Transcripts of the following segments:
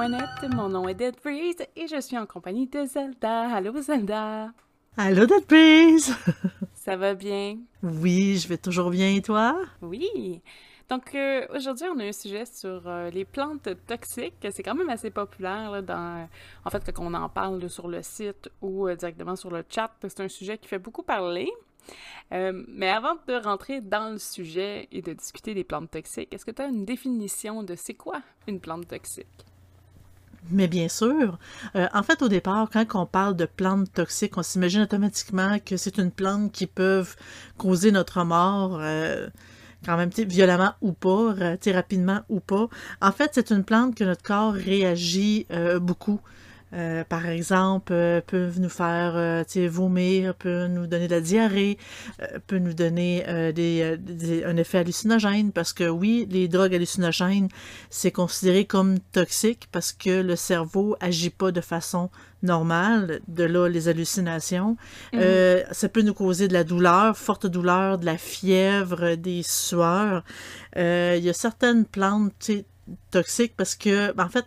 Mon nom est Dead Breeze et je suis en compagnie de Zelda. Allô Zelda? Allô Dead Breeze. Ça va bien? Oui, je vais toujours bien et toi? Oui. Donc euh, aujourd'hui, on a un sujet sur euh, les plantes toxiques. C'est quand même assez populaire là, dans, en fait, quand on en parle sur le site ou euh, directement sur le chat. C'est un sujet qui fait beaucoup parler. Euh, mais avant de rentrer dans le sujet et de discuter des plantes toxiques, est-ce que tu as une définition de c'est quoi une plante toxique? Mais bien sûr. Euh, en fait, au départ, quand on parle de plantes toxiques, on s'imagine automatiquement que c'est une plante qui peut causer notre mort. Euh, quand même, violemment ou pas, rapidement ou pas. En fait, c'est une plante que notre corps réagit beaucoup. Euh, par exemple, euh, peuvent nous faire euh, vomir, peut nous donner de la diarrhée, peut nous donner des, un effet hallucinogène parce que oui, les drogues hallucinogènes, c'est considéré comme toxique parce que le cerveau agit pas de façon normale, de là les hallucinations. Mhm. ça peut nous causer de la douleur, forte douleur, de la fièvre, des sueurs. Il y a certaines plantes toxiques parce que, ben, en fait,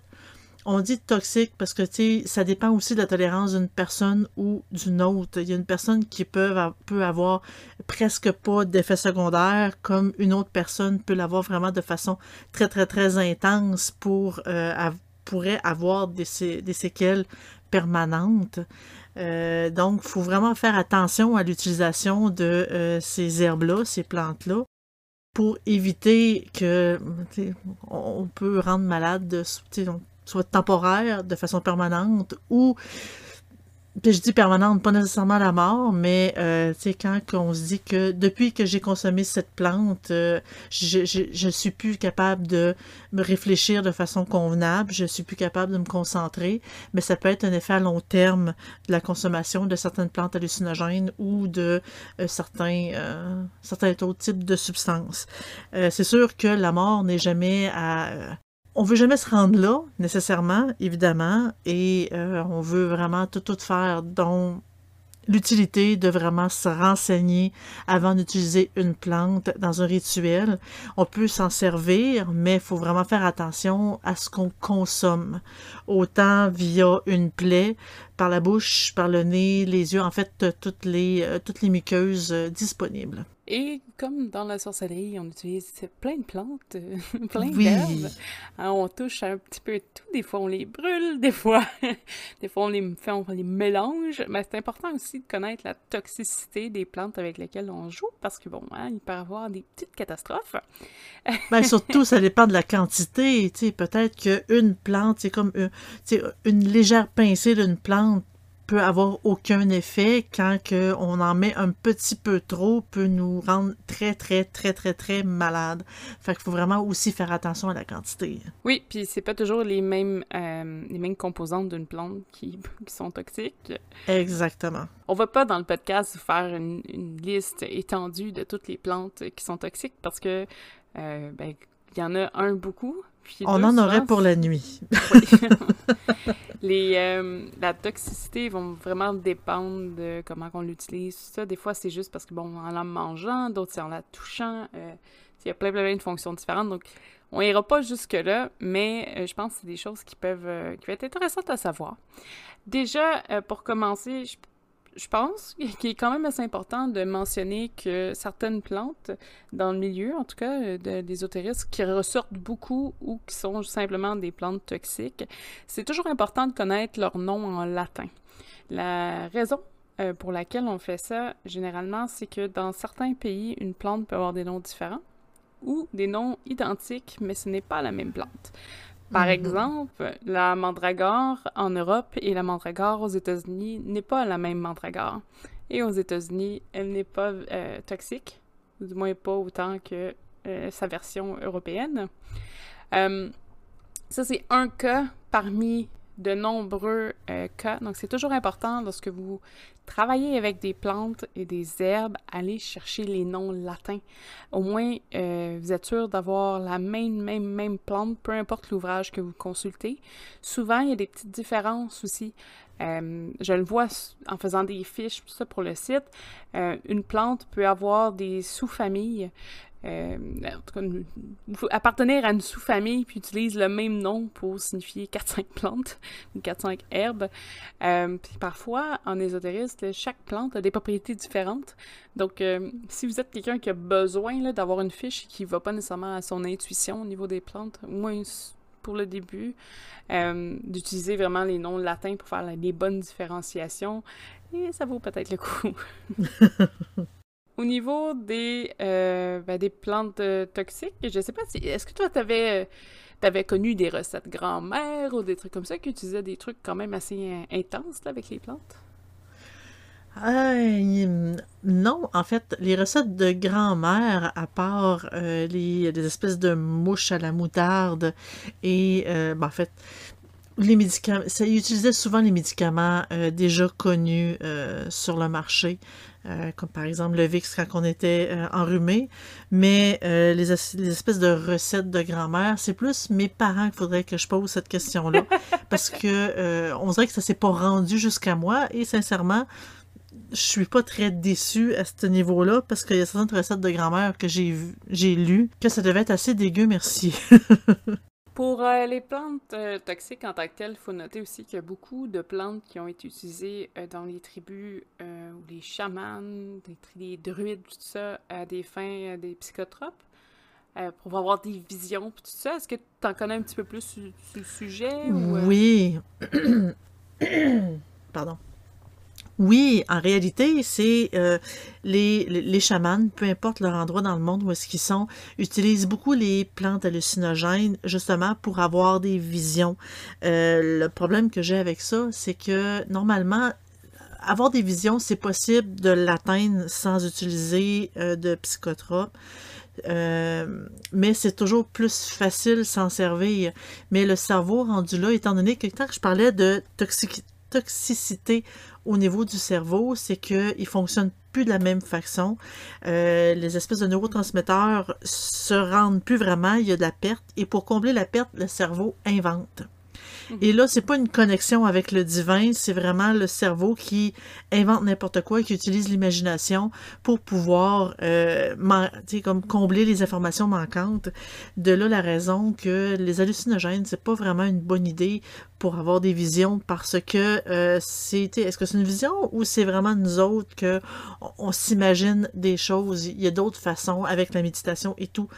on dit toxique parce que, ça dépend aussi de la tolérance d'une personne ou d'une autre. Il y a une personne qui peut, peut avoir presque pas d'effet secondaire, comme une autre personne peut l'avoir vraiment de façon très, très, très intense pour, euh, pourrait avoir des, séquelles permanentes. Euh, donc, il faut vraiment faire attention à l'utilisation de euh, ces herbes-là, ces plantes-là, pour éviter que on peut rendre malade de, soit temporaire, de façon permanente, ou, je dis permanente, pas nécessairement la mort, mais euh, tu sais, quand on se dit que depuis que j'ai consommé cette plante, euh, je, je, je, suis plus capable de me réfléchir de façon convenable, je suis plus capable de me concentrer, mais ça peut être un effet à long terme de la consommation de certaines plantes hallucinogènes ou de euh, certains, euh, certains autres types de substances. C'est sûr que la mort n'est jamais à on veut jamais se rendre là, nécessairement, évidemment, et euh, on veut vraiment tout, tout faire, dont l'utilité de vraiment se renseigner avant d'utiliser une plante dans un rituel. On peut s'en servir, mais il faut vraiment faire attention à ce qu'on consomme, autant via une plaie, par la bouche, par le nez, les yeux, en fait, toutes les, euh, toutes les muqueuses euh, disponibles. Et comme dans la sorcellerie, on utilise plein de plantes, plein d'herbes. Hein, on touche un petit peu tout. Des fois, on les brûle, des fois, des fois on les fait, on les mélange. Mais c'est important aussi de connaître la toxicité des plantes avec lesquelles on joue, parce que bon, hein, il peut y avoir des petites catastrophes. ben, surtout, ça dépend de la quantité. Peut-être qu'une plante, c'est comme une, une légère pincée d'une plante peut avoir aucun effet quand que on en met un petit peu trop peut nous rendre très très très très très malade. Fait qu'il faut vraiment aussi faire attention à la quantité. Oui, puis c'est pas toujours les mêmes euh, les mêmes composantes d'une plante qui, qui, sont toxiques. Exactement. On va pas dans le podcast faire une, une liste étendue de toutes les plantes qui sont toxiques parce que euh, ben il y en a un beaucoup. On en aurait pour la nuit. Les, euh, la toxicité vont vraiment dépendre de comment on l'utilise. Ça, des fois, c'est juste parce que, bon, en la mangeant, d'autres, c'est en la touchant. Euh, il y a plein, plein, de fonctions différentes. Donc, on ira pas jusque-là, mais euh, je pense que c'est des choses qui peuvent, qui être intéressantes à savoir. Déjà, pour commencer, je je pense qu'il est quand même assez important de mentionner que certaines plantes dans le milieu, en tout cas euh, d'ésotérisme, qui ressortent beaucoup ou qui sont simplement des plantes toxiques, c'est toujours important de connaître leur nom en latin. La raison euh, pour laquelle on fait ça, généralement, c'est que dans certains pays, une plante peut avoir des noms différents ou des noms identiques, mais ce n'est pas la même plante. Par mhm. exemple, la mandragore en Europe et la mandragore aux États-Unis n'est pas la même mandragore. Et aux États-Unis, elle n'est pas euh, toxique, du moins pas autant que euh, sa version européenne. Euh, ça, c'est un cas parmi de nombreux cas. Donc, c'est toujours important lorsque vous travailler avec des plantes et des herbes, allez chercher les noms latins. Au moins, euh, vous êtes sûr d'avoir la même, même, même plante, peu importe l'ouvrage que vous consultez. Souvent, il y a des petites différences aussi. Euh, je le vois en faisant des fiches ça pour le site. Euh, une plante peut avoir des sous-familles. Euh, en tout cas, appartenir à une sous-famille puis utilise le même nom pour signifier 4-5 plantes ou 4-5 herbes. puis parfois, en ésotériste, chaque plante a des propriétés différentes. Donc, si vous êtes quelqu'un qui a besoin d'avoir une fiche qui ne va pas nécessairement à son intuition au niveau des plantes, au moins pour le début, euh, d'utiliser vraiment les noms latins pour faire les bonnes différenciations, et ça vaut peut-être le coup. Au niveau des, euh, ben, des plantes euh, toxiques, je sais pas si. Est-ce que toi, tu avais, avais, connu des recettes grand-mère ou des trucs comme ça qui utilisaient des trucs quand même assez intenses avec les plantes? Euh, non, en fait, les recettes de grand-mère, à part euh, les, espèces de mouches à la moutarde et, euh, ben, en fait, les médicaments, ça utilisait souvent les médicaments déjà connus sur le marché, comme par exemple le VIX quand on était enrhumé, mais les, les, espèces de recettes de grand-mère, c'est plus mes parents qu'il faudrait que je pose cette question-là, parce que on dirait que ça s'est pas rendu jusqu'à moi, et sincèrement, je suis pas très déçue à ce niveau-là parce qu'il y a certaines recettes de grand-mère que j'ai j'ai lues que ça devait être assez dégueu, merci. Pour euh, les plantes euh, toxiques en tant que telles, il faut noter aussi qu'il y a beaucoup de plantes qui ont été utilisées euh, dans les tribus ou les chamans, les, druides, tout ça, à des fins des psychotropes. pour avoir des visions, tout ça. Est-ce que tu en connais un petit peu plus sur, sur le sujet? Oui. Pardon. Oui, en réalité, c'est euh, les, chamans, peu importe leur endroit dans le monde où est-ce qu'ils sont, utilisent beaucoup les plantes hallucinogènes justement pour avoir des visions. Euh, le problème que j'ai avec ça, c'est que normalement, avoir des visions, c'est possible de l'atteindre sans utiliser euh, de psychotropes. mais c'est toujours plus facile s'en servir. Mais le cerveau rendu là, étant donné que quand je parlais de toxicité au niveau du cerveau, c'est qu'il fonctionne plus de la même façon. Euh, les espèces de neurotransmetteurs se rendent plus vraiment, il y a de la perte, et pour combler la perte, le cerveau invente. Et là, c'est pas une connexion avec le divin, c'est vraiment le cerveau qui invente n'importe quoi, qui utilise l'imagination pour pouvoir euh, comme combler les informations manquantes. De là la raison que les hallucinogènes, c'est pas vraiment une bonne idée pour avoir des visions parce que euh, c'était est-ce que c'est une vision ou c'est vraiment nous autres que on, s'imagine des choses? Il y a d'autres façons avec la méditation et tout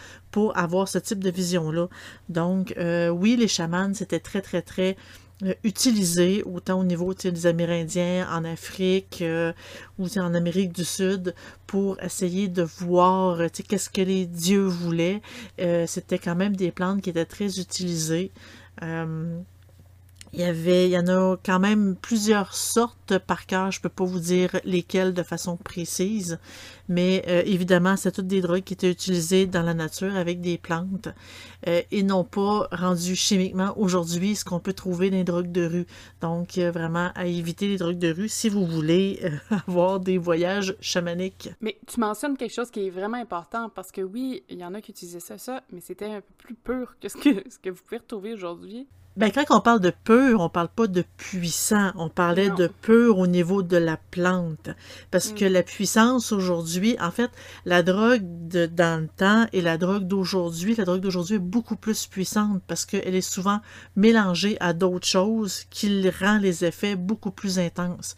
avoir ce type de vision là donc euh, oui les chamans c'était très très très euh, utilisé autant au niveau des Amérindiens en Afrique ou en Amérique du Sud pour essayer de voir qu'est-ce que les dieux voulaient. C'était quand même des plantes qui étaient très utilisées. Il y avait, il y en a quand même plusieurs sortes par cœur. Je peux pas vous dire lesquelles de façon précise, mais euh, évidemment, c'est toutes des drogues qui étaient utilisées dans la nature avec des plantes euh, et non pas rendues chimiquement aujourd'hui, ce qu'on peut trouver dans les drogues de rue. Donc, vraiment à éviter les drogues de rue si vous voulez euh, avoir des voyages chamaniques. Mais tu mentionnes quelque chose qui est vraiment important parce que oui, il y en a qui utilisaient ça, ça, mais c'était un peu plus pur que ce que, ce que vous pouvez retrouver aujourd'hui. Ben, quand on parle de pur, on parle pas de puissant. On parlait de pur au niveau de la plante. Parce que mm. la puissance aujourd'hui, en fait, la drogue de, dans le temps et la drogue d'aujourd'hui, la drogue d'aujourd'hui est beaucoup plus puissante parce qu'elle est souvent mélangée à d'autres choses qui rend les effets beaucoup plus intenses.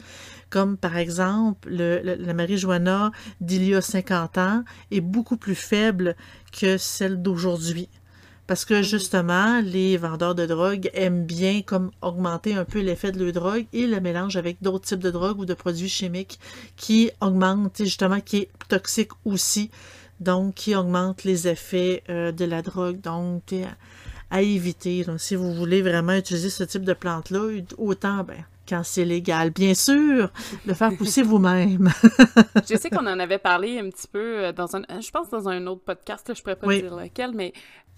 Comme par exemple, le, la marijuana d'il y a 50 ans est beaucoup plus faible que celle d'aujourd'hui. Parce que justement, les vendeurs de drogue aiment bien comme augmenter un peu l'effet de leur drogue et le mélange avec d'autres types de drogues ou de produits chimiques qui augmentent, justement, qui est toxique aussi, donc qui augmente les effets euh, de la drogue. Donc, à éviter. Donc, si vous voulez vraiment utiliser ce type de plante-là, autant, ben, quand c'est légal. Bien sûr, le faire pousser vous-même. je sais qu'on en avait parlé un petit peu euh, dans un, je pense dans un autre podcast, là, je pourrais pas dire lequel, mais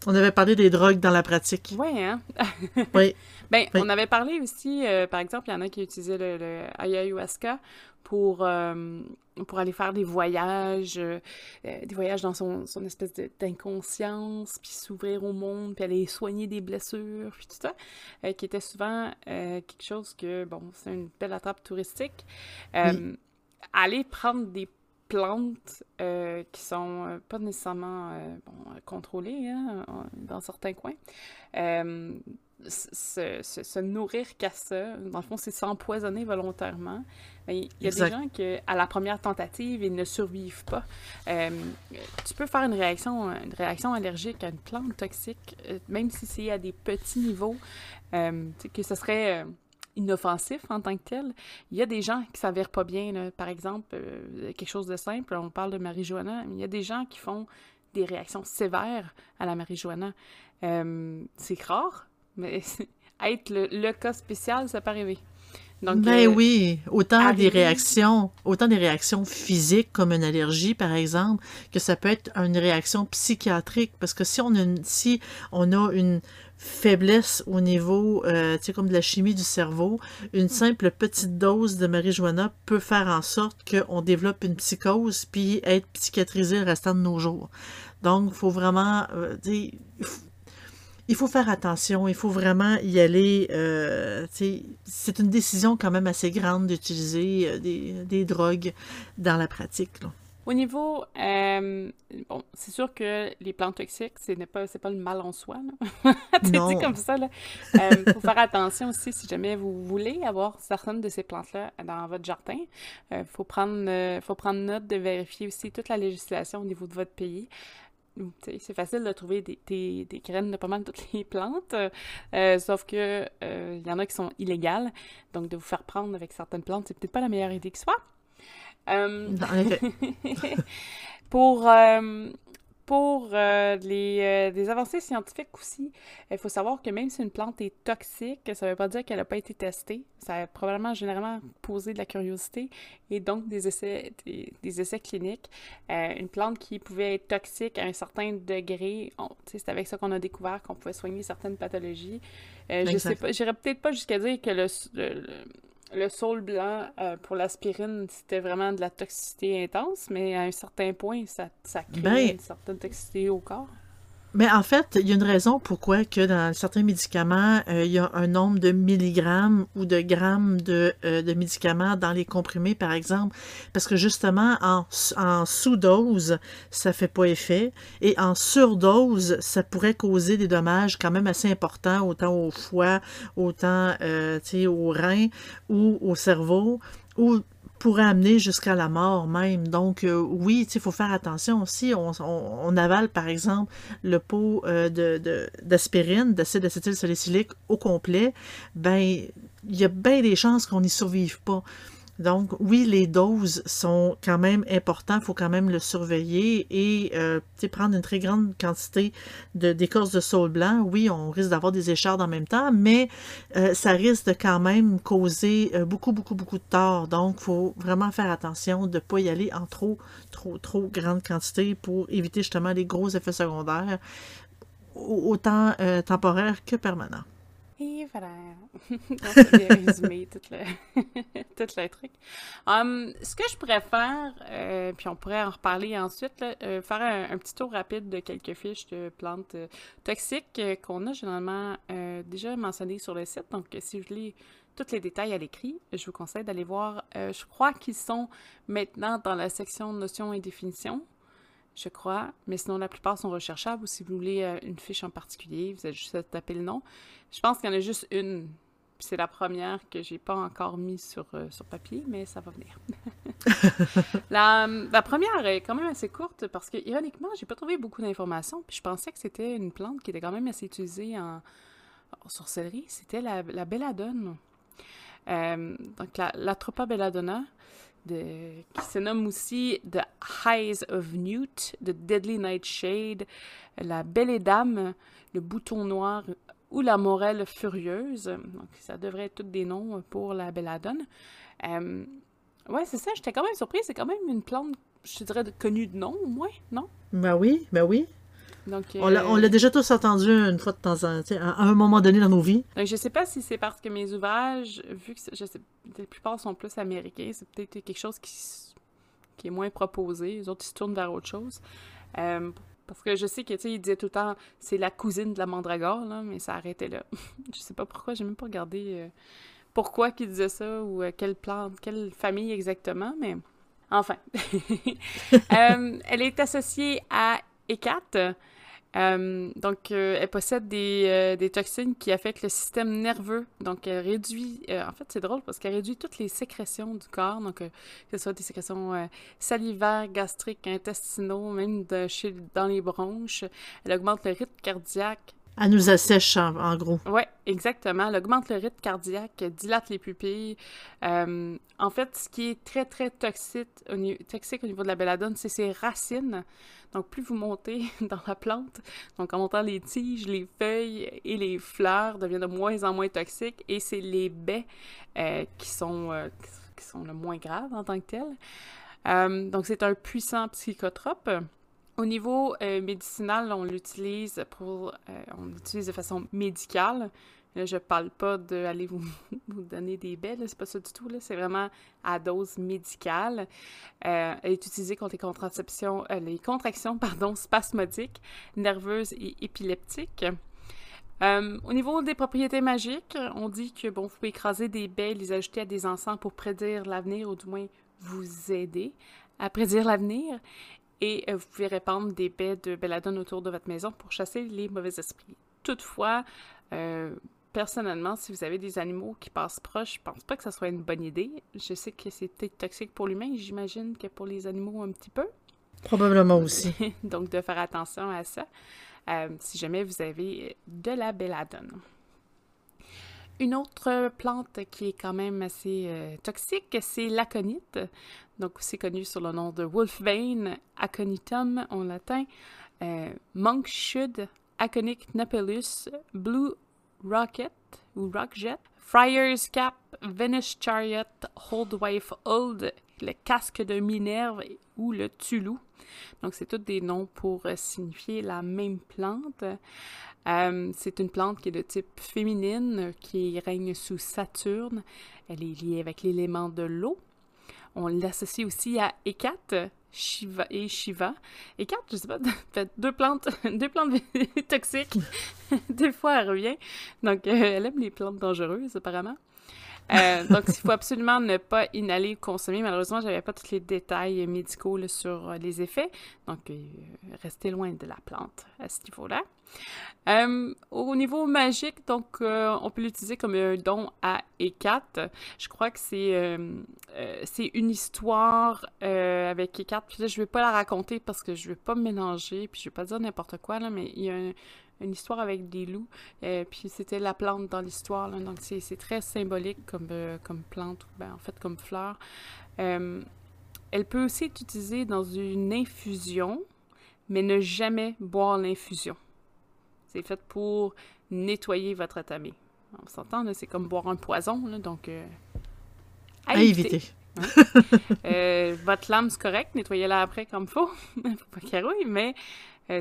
on avait parlé des drogues dans la pratique. Oui, hein? oui. Ben, on avait parlé aussi, euh, par exemple, il y en a qui utilisaient le, ayahuasca pour, euh, pour aller faire des voyages, euh, des voyages dans son, son espèce d'inconscience, puis s'ouvrir au monde, puis aller soigner des blessures, puis tout ça, qui était souvent quelque chose que, bon, c'est une belle attrape touristique. Aller prendre des plantes euh, qui sont euh, pas nécessairement euh, contrôlées hein, dans certains coins. Se, se, nourrir qu'à ça, dans le fond, c'est s'empoisonner volontairement. Il y a des gens qui, à la première tentative, ils ne survivent pas. tu peux faire une réaction, une réaction allergique à une plante toxique, même si c'est à des petits niveaux, que ce serait inoffensif en tant que tel. Il y a des gens qui s'avèrent pas bien, par exemple, euh, quelque chose de simple, on parle de marijuana, mais il y a des gens qui font des réactions sévères à la marijuana. Euh, c'est rare, mais être le, cas spécial, ça peut arriver. Donc, ben euh, oui, autant des réactions, autant des réactions physiques comme une allergie par exemple, que ça peut être une réaction psychiatrique parce que si on a une, si on a une faiblesse au niveau, euh, tu sais, comme de la chimie du cerveau, une simple petite dose de marijuana peut faire en sorte qu'on développe une psychose puis être psychiatrisé le restant de nos jours. Donc, il faut vraiment, euh, il faut faire attention, il faut vraiment y aller. Euh, c'est une décision quand même assez grande d'utiliser euh, des, des, drogues dans la pratique. Là. Au niveau, euh, bon, c'est sûr que les plantes toxiques, ce n'est pas, pas le mal en soi. C'est dit comme ça. Il euh, faut faire attention aussi si jamais vous voulez avoir certaines de ces plantes-là dans votre jardin. Il euh, faut, prendre, faut prendre note de vérifier aussi toute la législation au niveau de votre pays. C'est facile de trouver des, des, des, graines de pas mal toutes les plantes, sauf que il y en a qui sont illégales. Donc, de vous faire prendre avec certaines plantes, c'est peut-être pas la meilleure idée qui soit. Euh, pour euh, pour euh, les, des avancées scientifiques aussi, il faut savoir que même si une plante est toxique, ça ne veut pas dire qu'elle n'a pas été testée. Ça a probablement généralement posé de la curiosité et donc des essais, des, essais cliniques. une plante qui pouvait être toxique à un certain degré, c'est avec ça qu'on a découvert qu'on pouvait soigner certaines pathologies. je sais pas, j'irais peut-être pas jusqu'à dire que le le saule blanc euh, pour l'aspirine, c'était vraiment de la toxicité intense, mais à un certain point, ça, ça crée ben, une certaine toxicité au corps. Mais en fait, il y a une raison pourquoi que dans certains médicaments, euh, il y a un nombre de milligrammes ou de grammes de, euh, médicaments dans les comprimés, par exemple, parce que justement, en, en sous-dose, ça fait pas effet, et en surdose, ça pourrait causer des dommages quand même assez importants, autant au foie, autant euh, au rein ou au cerveau, ou pourrait amener jusqu'à la mort même. Donc, euh, oui, il faut faire attention aussi. On, on, avale, par exemple, le pot euh, de d'aspirine, d'acide acétylsalicylique au complet. Ben, il y a bien des chances qu'on n'y survive pas. Donc, oui, les doses sont quand même importantes, il faut quand même le surveiller et euh, prendre une très grande quantité d'écorce de, saule blanc. Oui, on risque d'avoir des échardes en même temps, mais euh, ça risque de quand même causer euh, beaucoup, beaucoup, beaucoup de tort. Donc, il faut vraiment faire attention de ne pas y aller en trop, trop, trop grande quantité pour éviter justement les gros effets secondaires, autant temporaires que permanents. Et voilà. Bien résumé tout le, tout le truc. Um, ce que je pourrais faire, euh, puis on pourrait en reparler ensuite, euh, faire un, petit tour rapide de quelques fiches de plantes euh, toxiques qu'on a généralement déjà mentionnées sur le site. Donc, si vous voulez tous les détails à l'écrit, je vous conseille d'aller voir. je crois qu'ils sont maintenant dans la section notions et définitions je crois. Mais sinon, la plupart sont recherchables ou si vous voulez une fiche en particulier, vous avez juste à taper le nom. Je pense qu'il y en a juste une. C'est la première que j'ai pas encore mis sur, euh, sur papier, mais ça va venir. la, la, première est quand même assez courte parce que, ironiquement, j'ai pas trouvé beaucoup d'informations. Puis je pensais que c'était une plante qui était quand même assez utilisée en, sorcellerie. C'était la, la belladone. Euh, donc, la, la belladonna, qui se nomme aussi The Highs of Newt, The Deadly Nightshade, La Belle et Dame, Le Bouton Noir ou La Morelle Furieuse. Donc, ça devrait être tous des noms pour la belladone. Euh, ouais, c'est ça, j'étais quand même surprise. C'est quand même une plante, je dirais, connue de nom, au moins, non? Ben oui, ben oui. Donc, On l'a on euh, l'a déjà tous entendu une fois de temps en temps, à un moment donné dans nos vies. Donc, je sais pas si c'est parce que mes ouvrages, vu que je sais, la plupart sont plus américains, c'est peut-être quelque chose qui, qui est moins proposé. Les autres, ils se tournent vers autre chose. Euh, parce que je sais que, tu sais, ils disaient tout le temps, c'est la cousine de la mandragore, là, mais ça arrêtait là. je sais pas pourquoi, j'ai même pas regardé euh, pourquoi qu'ils disaient ça ou euh, quelle plante, quelle famille exactement, mais enfin. Euh, elle est associée à ECAT. Euh, donc, euh, elle possède des, euh, des toxines qui affectent le système nerveux. Donc, elle réduit... en fait, c'est drôle parce qu'elle réduit toutes les sécrétions du corps. Donc, que ce soit des sécrétions salivaires, gastriques, intestinaux, même chez, dans les bronches. Elle augmente le rythme cardiaque. Elle nous assèche, en, gros. Oui, exactement. Elle augmente le rythme cardiaque, dilate les pupilles. Euh, en fait, ce qui est très, très toxique au, niveau de la belladone, c'est ses racines. Donc, plus vous montez dans la plante, donc en montant les tiges, les feuilles et les fleurs deviennent de moins en moins toxiques. Et c'est les baies euh, qui, sont, euh, qui sont le moins graves en tant que telles. Donc, c'est un puissant psychotrope. Au niveau euh, médicinal, on l'utilise pour, euh, on l'utilise de façon médicale. Là, je parle pas d'aller vous, vous donner des baies, là, c'est pas ça du tout. C'est vraiment à dose médicale. Euh, elle est utilisée contre les les contractions, pardon, spasmodiques, nerveuses et épileptiques. Au niveau des propriétés magiques, on dit que bon, vous pouvez écraser des baies, les ajouter à des encens pour prédire l'avenir ou du moins vous aider à prédire l'avenir. Et euh, vous pouvez répandre des baies de belladone autour de votre maison pour chasser les mauvais esprits. Toutefois, euh, personnellement, si vous avez des animaux qui passent proche, je pense pas que ça soit une bonne idée. Je sais que c'est peut-être toxique pour l'humain, j'imagine que pour les animaux un petit peu. Probablement aussi. Donc, de faire attention à ça euh, si jamais vous avez de la belladone. Une autre plante qui est quand même assez euh, toxique, c'est l'aconite. Donc, c'est connu sous le nom de Wolfbane aconitum en latin, euh, Monkshud aconic napellus, Blue Rocket ou Rockjet, Friar's Cap, Venus Chariot, Holdwife Old, le casque de Minerve ou le Tulu. Donc, c'est tous des noms pour euh, signifier la même plante. Euh, c'est une plante qui est de type féminine, qui règne sous Saturne. Elle est liée avec l'élément de l'eau. On l'associe aussi à Hécate, Shiva et Shiva. Hécate, je sais pas, fait deux plantes, deux plantes toxiques. Des fois, elle revient. Donc, euh, elle aime les plantes dangereuses, apparemment. Euh, donc, il faut absolument ne pas inhaler ou consommer. Malheureusement, j'avais pas tous les détails médicaux sur euh, les effets. Donc, euh, restez loin de la plante à ce niveau-là. Au niveau magique, donc, on peut l'utiliser comme un don à Hécate. Je crois que c'est c'est une histoire avec Hécate. Puis là, je vais pas la raconter parce que je vais pas mélanger, puis je vais pas dire n'importe quoi, là, mais il y a un- une histoire avec des loups. Euh, puis c'était la plante dans l'histoire, donc c'est très symbolique comme, euh, comme plante, ben, en fait comme fleur. Euh, elle peut aussi être utilisée dans une infusion, mais ne jamais boire l'infusion. C'est fait pour nettoyer votre atamé. On s'entend, c'est comme boire un poison, là, donc à À éviter. éviter. Votre lame, c'est correct, nettoyez-la après comme faut. faut pas qu'elle mais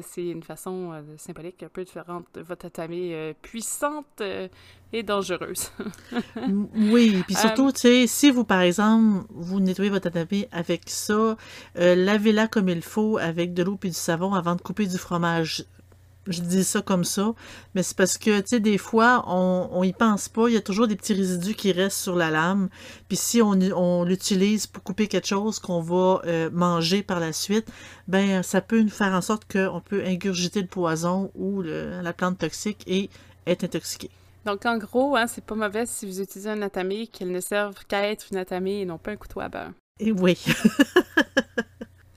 c'est une façon euh, symbolique un peu différente de votre atamé euh, puissante euh, et dangereuse. Oui, puis Euh, surtout, tu sais, si vous, par exemple, vous nettoyez votre tatami avec ça, euh, lavez-la comme il faut avec de l'eau puis du savon avant de couper du fromage. Je dis ça comme ça, mais c'est parce que, tu sais, des fois, on, on y pense pas, il y a toujours des petits résidus qui restent sur la lame, puis si on, l'utilise pour couper quelque chose qu'on va euh, manger par la suite, ben, ça peut nous faire en sorte qu'on peut ingurgiter le poison ou le- la plante toxique et être intoxiqué. Donc, en gros, hein, c'est pas mauvais si vous utilisez un atamé qu'elle ne serve qu'à être une atamé et non pas un couteau à beurre. Et oui.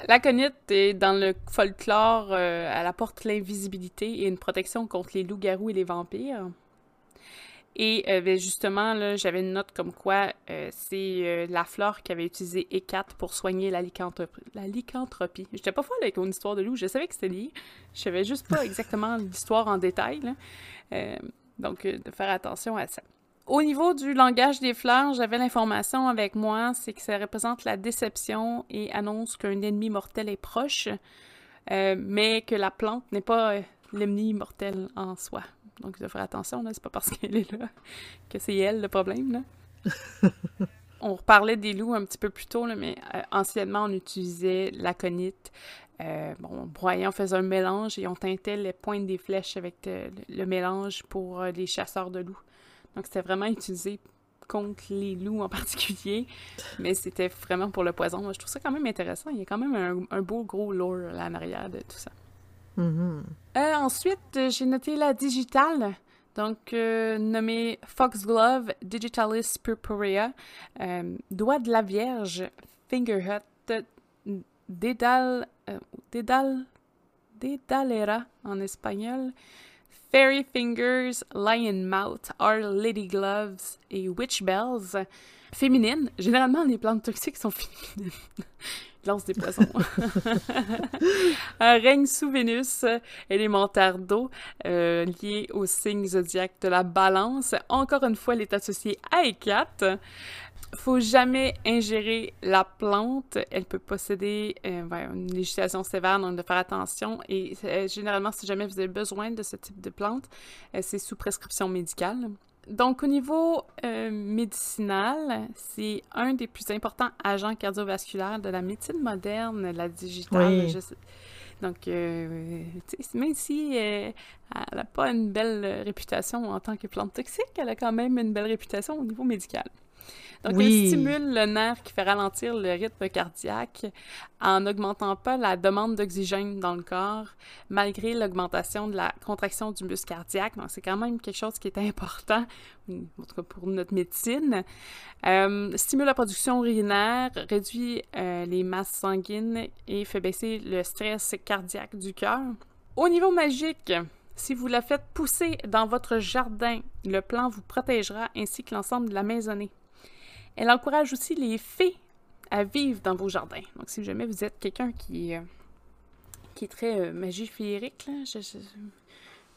L'aconite est dans le folklore, euh, elle apporte l'invisibilité et une protection contre les loups-garous et les vampires. Et euh, ben, justement, j'avais une note comme quoi euh, c'est euh, la flore qui avait utilisé E4 pour soigner la lycanthropie. J'étais pas folle avec mon histoire de loup, je savais que c'était lié. Je savais juste pas exactement l'histoire en détail. donc, de faire attention à ça. Au niveau du langage des fleurs, j'avais l'information avec moi, c'est que ça représente la déception et annonce qu'un ennemi mortel est proche, mais que la plante n'est pas l'ennemi mortel en soi. Donc, de faire attention, là, c'est pas parce qu'elle est là que c'est elle le problème, là. on reparlait des loups un petit peu plus tôt, là, mais euh, anciennement, on utilisait l'aconite. Euh, bon, broyant, on faisait un mélange et on teintait les pointes des flèches avec le mélange pour euh, les chasseurs de loups. Donc, c'était vraiment utilisé contre les loups en particulier, mais c'était vraiment pour le poison. Moi, je trouve ça quand même intéressant. Il y a quand même un, un beau gros lore là, en arrière de tout ça. Mhm. Euh, ensuite, j'ai noté la digitale, donc euh, nommée Foxglove Digitalis Purpurea, euh, Doigt de la Vierge, Fingerhut, Dédal, Dédal, Dédalera en espagnol, Fairy Fingers, Lion Mouth, Our Lady Gloves et Witch Bells. Féminines. Généralement, les plantes toxiques sont féminines lance des poissons. un règne sous Vénus, élémentaire d'eau, euh, lié au signe zodiaque de la balance. Encore une fois, elle est associée à E4. Faut jamais ingérer la plante. Elle peut posséder euh, une législation sévère, donc de faire attention. Et euh, généralement, si jamais vous avez besoin de ce type de plante, c'est sous prescription médicale. Donc, au niveau euh, médicinal, c'est un des plus importants agents cardiovasculaires de la médecine moderne, la digitale. Donc, euh, même si euh, elle n'a pas une belle réputation en tant que plante toxique, elle a quand même une belle réputation au niveau médical. Donc, elle stimule le nerf qui fait ralentir le rythme cardiaque en n'augmentant pas la demande d'oxygène dans le corps, malgré l'augmentation de la contraction du muscle cardiaque. Donc, c'est quand même quelque chose qui est important, en tout cas pour notre médecine. Euh, stimule la production urinaire, réduit euh, les masses sanguines et fait baisser le stress cardiaque du cœur. Au niveau magique, si vous la faites pousser dans votre jardin, le plant vous protégera ainsi que l'ensemble de la maisonnée. Elle encourage aussi les fées à vivre dans vos jardins. Donc, si jamais vous êtes quelqu'un qui, euh, qui est très euh, magie féerique,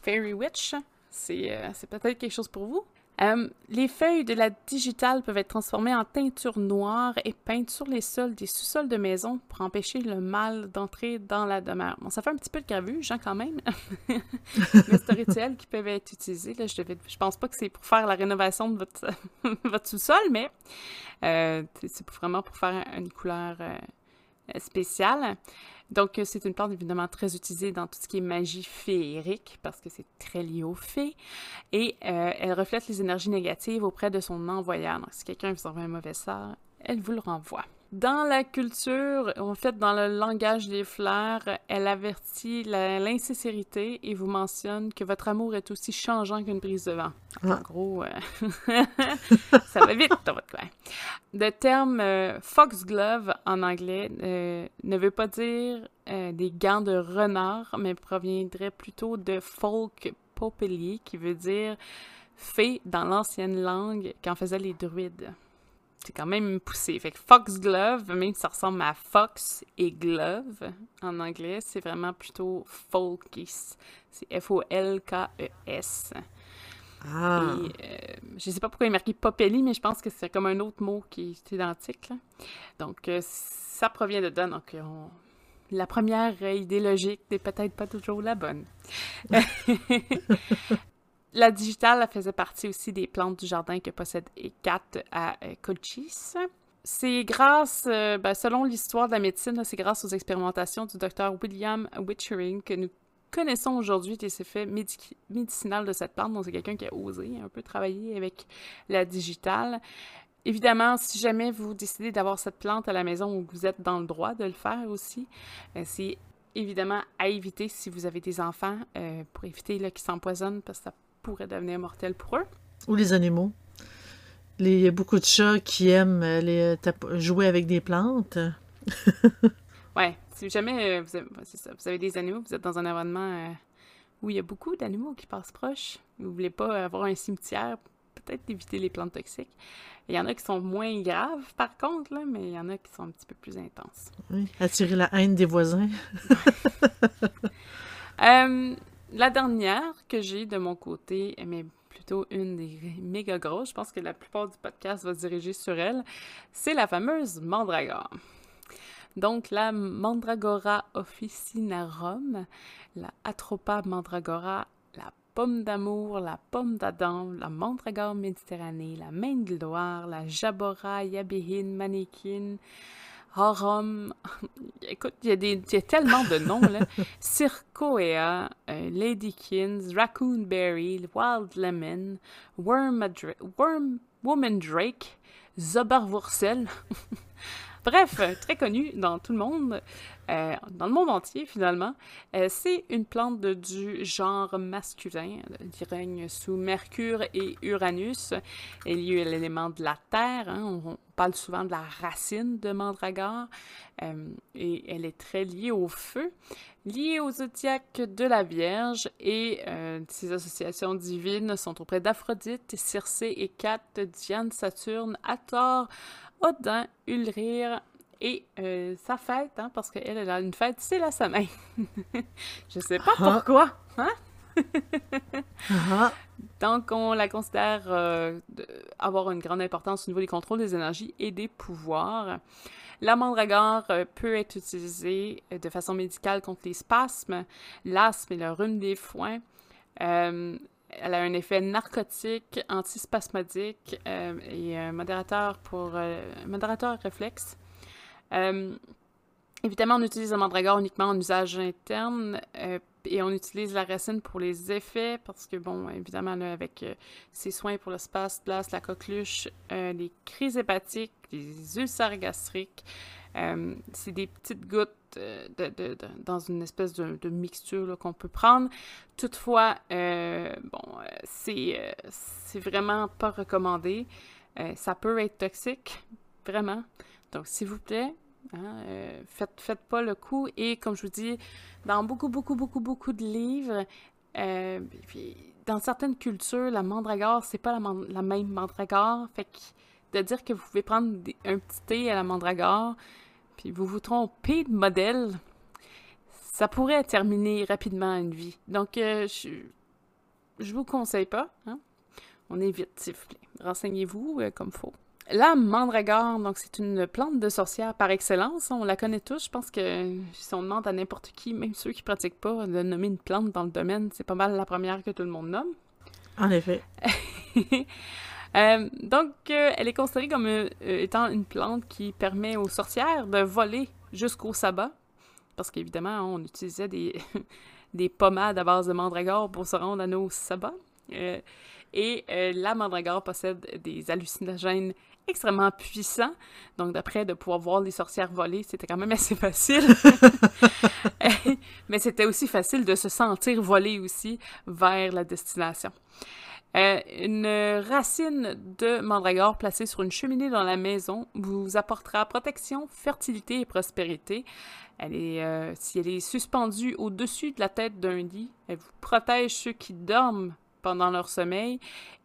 Fairy Witch, c'est euh, peut-être quelque chose pour vous. Euh, les feuilles de la digitale peuvent être transformées en teinture noire et peintes sur les sols des sous-sols de maison pour empêcher le mal d'entrer dans la demeure. Bon, ça fait un petit peu de gravuge, hein, quand même, mais c'est qui peuvent être utilisés. Là, je, ne je pense pas que c'est pour faire la rénovation de votre, votre sous-sol, mais euh, c'est vraiment pour faire une couleur euh, spéciale. Donc, euh, c'est une plante évidemment très utilisée dans tout ce qui est magie féerique parce que c'est très lié aux fées. Et euh, elle reflète les énergies négatives auprès de son envoyeur. Donc, si quelqu'un vous envoie un mauvais sort, elle vous le renvoie. Dans la culture, en fait, dans le langage des fleurs, elle avertit l'insincérité et vous mentionne que votre amour est aussi changeant qu'une brise de vent. En ah. gros, euh, ça va vite dans votre coin. Le terme euh, foxglove en anglais euh, ne veut pas dire des gants de renard, mais proviendrait plutôt de folk popelier, qui veut dire fée dans l'ancienne langue qu'en faisaient les druides c'est quand même poussé. Fait que Foxglove, même si ça ressemble à Fox et Glove en anglais, c'est vraiment plutôt folkis. C'est F-O-L-K-E-S. Ah. Et, euh, je sais pas pourquoi il est marqué Popelli, mais je pense que c'est comme un autre mot qui est identique. Donc, euh, ça provient de là. Donc, la première idée logique n'est peut-être pas toujours la bonne. La digitale faisait partie aussi des plantes du jardin que possède E4 à euh, Colchis. C'est grâce, euh, ben, selon l'histoire de la médecine, c'est grâce aux expérimentations du docteur William Witchering que nous connaissons aujourd'hui les effets médicinaux de cette plante. Donc, c'est quelqu'un qui a osé un peu travailler avec la digitale. Évidemment, si jamais vous décidez d'avoir cette plante à la maison ou vous êtes dans le droit de le faire aussi, euh, c'est évidemment à éviter si vous avez des enfants pour éviter qu'ils s'empoisonnent parce que ça pourrait devenir mortel pour eux. Ou les animaux. Il y a beaucoup de chats qui aiment euh, les, euh, jouer avec des plantes. ouais, si jamais euh, vous, avez, vous avez des animaux, vous êtes dans un environnement où il y a beaucoup d'animaux qui passent proches, vous voulez pas avoir un cimetière peut-être éviter les plantes toxiques. Il y en a qui sont moins graves, par contre, là, mais il y en a qui sont un petit peu plus intenses. Oui, attirer la haine des voisins. Euh, la dernière que j'ai de mon côté, mais plutôt une des méga grosses, je pense que la plupart du podcast va se diriger sur elle, c'est la fameuse mandragore. Donc la Mandragora officinarum, la Atropa mandragora, la pomme d'amour, la pomme d'Adam, la mandragore méditerranée, la main de Loire, la Jabora yabihin manekin, Harum, écoute, il y, a des, y a tellement de noms, là. Circoea, euh, Ladykins, Raccoonberry, Wild Lemon, Worm, Worm Woman Drake, Zoberwursel. Bref, très connu dans tout le monde, euh, dans le monde entier finalement. Euh, c'est une plante du genre masculin qui règne sous Mercure et Uranus. Elle y a l'élément de la terre. Hein. On, parle souvent de la racine de mandragore euh, et elle est très liée au feu, liée au zodiaque de la Vierge et ses associations divines sont auprès d'Aphrodite, Circé, Kat, Diane, Saturne, Hathor, Odin, Ulrire et euh, sa fête, hein, parce qu'elle elle a une fête, c'est la semaine. Je sais pas ah. pourquoi. Hein? Ah. Donc, on la considère euh, avoir une grande importance au niveau des contrôles des énergies et des pouvoirs. La mandragore euh, peut être utilisée de façon médicale contre les spasmes, l'asthme et le rhume des foins. Elle a un effet narcotique, antispasmodique euh, et un modérateur pour euh, modérateur réflexe. Euh, évidemment, on utilise la mandragore uniquement en usage interne et on utilise la racine pour les effets parce que, bon, évidemment, avec ses soins pour le spasme, la coqueluche, les crises hépatiques, les ulcères gastriques, c'est des petites gouttes dans une espèce de, mixture qu'on peut prendre. Toutefois, euh, bon, euh, c'est, euh, c'est vraiment pas recommandé. ça peut être toxique, vraiment. Donc, s'il vous plaît, hein, faites, pas le coup. Et comme je vous dis, dans beaucoup, beaucoup, beaucoup, beaucoup de livres, dans certaines cultures, la mandragore, c'est pas la, même mandragore. Fait que de dire que vous pouvez prendre un petit thé à la mandragore, puis vous vous trompez de modèle, ça pourrait terminer rapidement une vie. Donc, euh, je, je vous conseille pas. Hein? On évite, plaît. Renseignez-vous euh, comme faut. La mandragore, donc c'est une plante de sorcière par excellence. On la connaît tous. Je pense que si on demande à n'importe qui, même ceux qui pratiquent pas, de nommer une plante dans le domaine, c'est pas mal la première que tout le monde nomme. En effet. Euh, donc, euh, elle est considérée comme euh, étant une plante qui permet aux sorcières de voler jusqu'au sabbat. Parce qu'évidemment, on utilisait des, des pommades à base de mandragore pour se rendre à nos sabbats. et la mandragore possède des hallucinogènes extrêmement puissants. Donc, d'après, de pouvoir voir les sorcières voler, c'était quand même assez facile. Mais c'était aussi facile de se sentir voler aussi vers la destination. Euh, une racine de mandragore placée sur une cheminée dans la maison vous apportera protection, fertilité et prospérité. Elle est, euh, si elle est suspendue au-dessus de la tête d'un lit, elle vous protège ceux qui dorment pendant leur sommeil.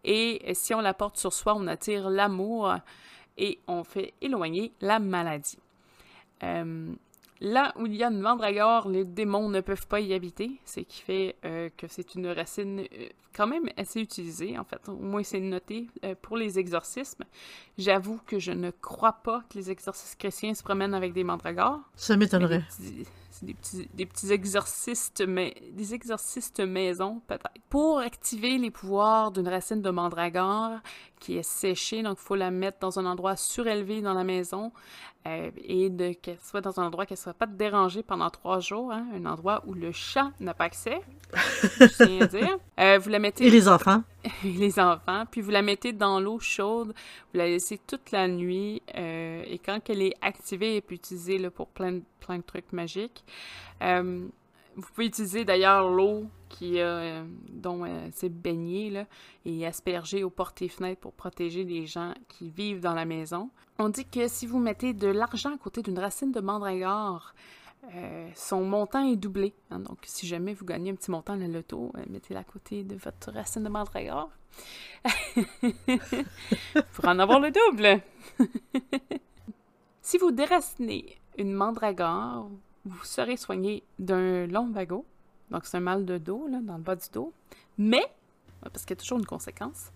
Et si on la porte sur soi, on attire l'amour et on fait éloigner la maladie. Euh, Là où il y a une mandragore, les démons ne peuvent pas y habiter, ce qui fait euh, que c'est une racine euh, quand même assez utilisée, en fait. Au moins, c'est noté euh, pour les exorcismes. J'avoue que je ne crois pas que les exorcistes chrétiens se promènent avec des mandragores. Ça m'étonnerait. Des petits, des petits exorcistes, mais des exorcistes maison, peut-être. Pour activer les pouvoirs d'une racine de mandragore qui est séchée, donc il faut la mettre dans un endroit surélevé dans la maison euh, et de qu'elle soit dans un endroit qu'elle ne soit pas dérangée pendant trois jours, hein, un endroit où le chat n'a pas accès. je tiens à dire. Euh, vous la mettez. Et les enfants? les enfants. Puis vous la mettez dans l'eau chaude. Vous la laissez toute la nuit. Euh, et quand elle est activée, elle peut utiliser là, pour plein de, plein de trucs magiques. Vous pouvez utiliser d'ailleurs l'eau qui euh, dont euh, c'est baigné et asperger aux portes et fenêtres pour protéger les gens qui vivent dans la maison. On dit que si vous mettez de l'argent à côté d'une racine de mandragore, son montant est doublé. Hein. donc, si jamais vous gagnez un petit montant à la loto, mettez-le à côté de votre racine de mandragore. pour en avoir le double. si vous déracinez une mandragore, vous serez soigné d'un lumbago. Donc, c'est un mal de dos, là, dans le bas du dos. Mais, parce qu'il y a toujours une conséquence,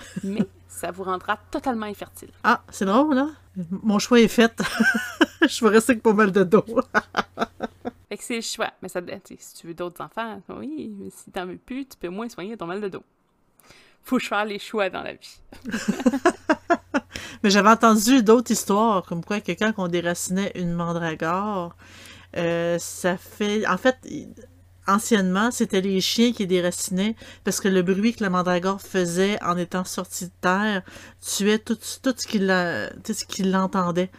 mais ça vous rendra totalement infertile. Ah, c'est drôle, là. Mon choix est fait. je vais rester avec pas mal de dos. fait que c'est le choix. Mais ça, si tu veux d'autres enfants, oui, mais si t'en veux plus, tu peux moins soigner ton mal de dos. Faut faire les choix dans la vie. mais j'avais entendu d'autres histoires, comme quoi que quand on déracinait une mandragore, euh, ça fait... En fait, anciennement, c'était les chiens qui déracinaient parce que le bruit que la mandragore faisait en étant sortie de terre tuait tout, tout ce qu'il l'entendait.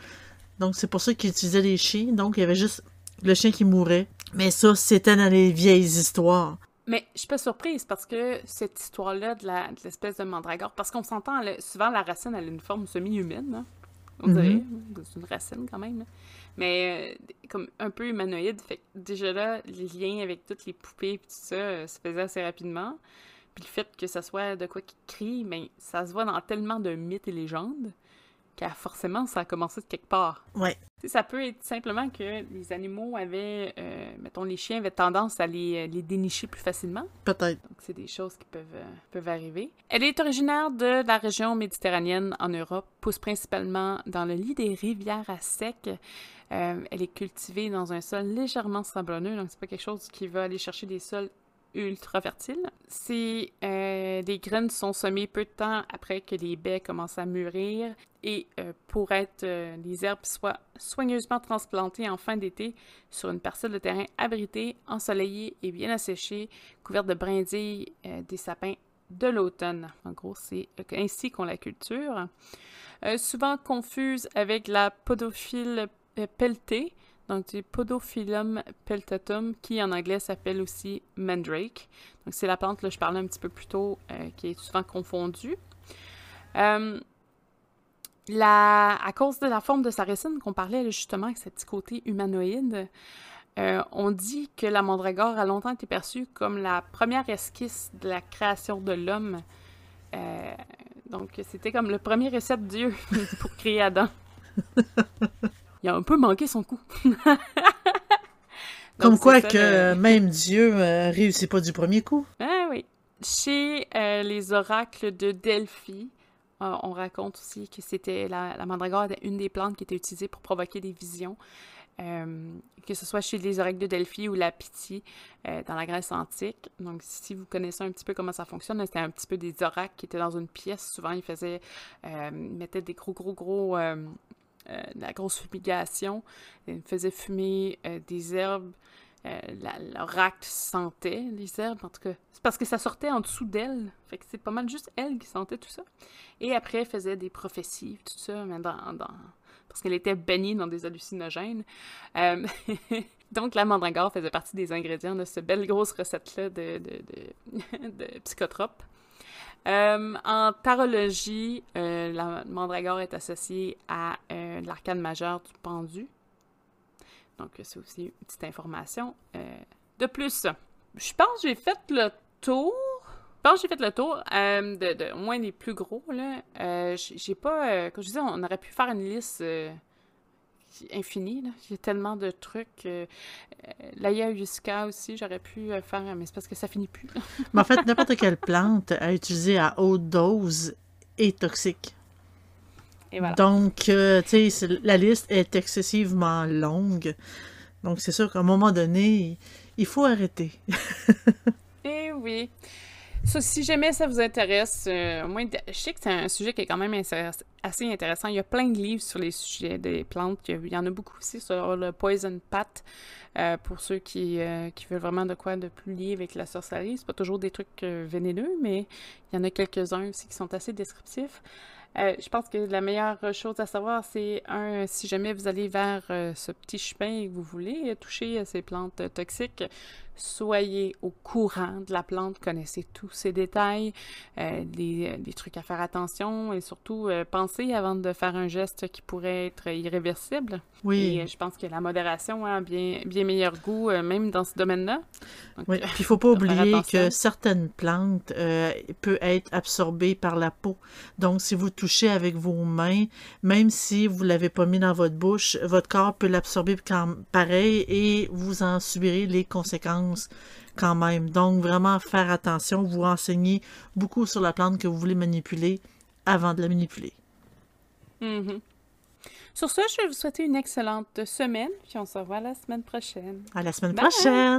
Donc, c'est pour ça qu'ils utilisaient les chiens. Donc, il y avait juste le chien qui mourait. Mais ça, c'était dans les vieilles histoires. Mais je suis pas surprise parce que cette histoire-là de l'espèce de, mandragore, parce qu'on s'entend, souvent la racine, elle a une forme semi-humaine, hein, on dirait. C'est une racine quand même mais euh, comme un peu humanoïde. Fait déjà là, les liens avec toutes les poupées et tout ça euh, se faisaient assez rapidement. Puis le fait que ça soit de quoi qui crie, mais ben, ça se voit dans tellement de mythes et légendes forcément, ça a commencé de quelque part. Ouais. ça peut être simplement que les animaux avaient, euh, mettons, les chiens avaient tendance à les, les dénicher plus facilement. Peut-être. Donc, c'est des choses qui peuvent, euh, peuvent arriver. Elle est originaire de la région méditerranéenne en Europe, pousse principalement dans le lit des rivières à sec. Euh, elle est cultivée dans un sol légèrement sablonneux, donc c'est pas quelque chose qui va aller chercher des sols ultra fertile. Si euh, les graines sont semées peu de temps après que les baies commencent à mûrir et euh, pour être euh, les herbes soient soigneusement transplantées en fin d'été sur une parcelle de terrain abritée, ensoleillée et bien asséchée, couverte de brindilles des sapins de l'automne. En gros, c'est ainsi qu'on la culture. souvent confuse avec la podophile pelletée, donc du Podophyllum peltatum, qui en anglais s'appelle aussi mandrake. Donc c'est la plante, là, je parlais un petit peu plus tôt, euh, qui est souvent confondue. Euh, à cause de la forme de sa racine qu'on parlait justement avec ce petit côté humanoïde, euh, on dit que la mandragore a longtemps été perçue comme la première esquisse de la création de l'homme. donc c'était comme le premier essai de Dieu pour créer Adam. il a un peu manqué son coup. Comme quoi que même Dieu euh, réussit pas du premier coup. Ah oui. Chez euh, les oracles de Delphi, euh, on raconte aussi que c'était la, la, mandragore était une des plantes qui était utilisée pour provoquer des visions. que ce soit chez les oracles de Delphi ou la Pythie dans la Grèce antique. Donc, si vous connaissez un petit peu comment ça fonctionne, c'était un petit peu des oracles qui étaient dans une pièce. Souvent, ils faisaient, ils mettaient des gros, gros, gros euh, la grosse fumigation. Elle faisait fumer euh, des herbes. Euh, L'oracle sentait les herbes, en tout cas. C'est parce que ça sortait en dessous d'elle. Fait que c'est pas mal juste elle qui sentait tout ça. Et après, elle faisait des prophéties, tout ça, mais dans, parce qu'elle était baignée dans des hallucinogènes. Donc, la mandragore faisait partie des ingrédients de cette belle grosse recette-là de, de, de, de psychotrope. Euh, en tarologie, euh, la mandragore est associée à euh, l'arcane majeur du pendu. Donc, c'est aussi une petite information. de plus, je pense que j'ai fait le tour. Je pense que j'ai fait le tour de, de, au moins des plus gros. Là. j'ai pas. comme je disais, on aurait pu faire une liste infini. J'ai tellement de trucs. Euh, jusqu'à aussi, j'aurais pu euh, faire, mais c'est parce que ça finit plus. mais en fait, n'importe quelle plante à utiliser à haute dose est toxique. Et voilà. Donc, euh, tu sais, la liste est excessivement longue. Donc, c'est sûr qu'à un moment donné, il faut arrêter. Eh oui si jamais ça vous intéresse, euh, moi, je sais que c'est un sujet qui est quand même assez intéressant. Il y a plein de livres sur les sujets des plantes. Il y en a beaucoup aussi sur le poison pat euh, pour ceux qui, euh, qui, veulent vraiment de quoi de plus lié avec la sorcellerie. C'est pas toujours des trucs vénéneux, mais il y en a quelques-uns aussi qui sont assez descriptifs. je pense que la meilleure chose à savoir, c'est un, si jamais vous allez vers ce petit chemin et que vous voulez toucher ces plantes toxiques, soyez au courant de la plante, connaissez tous ces détails, euh, des, des, trucs à faire attention et surtout euh, pensez avant de faire un geste qui pourrait être irréversible. Oui. Et euh, je pense que la modération a bien, bien meilleur goût, euh, même dans ce domaine-là. Oui, euh, puis il faut pas faut faire oublier que certaines plantes euh, peuvent être absorbées par la peau. Donc, si vous touchez avec vos mains, même si vous l'avez pas mis dans votre bouche, votre corps peut l'absorber quand pareil et vous en subirez les conséquences quand même. Donc, vraiment faire attention, vous renseignez beaucoup sur la plante que vous voulez manipuler avant de la manipuler. Mhm. Sur ce, je vais vous souhaiter une excellente semaine, puis on se revoit la semaine prochaine. À la semaine Bye! prochaine!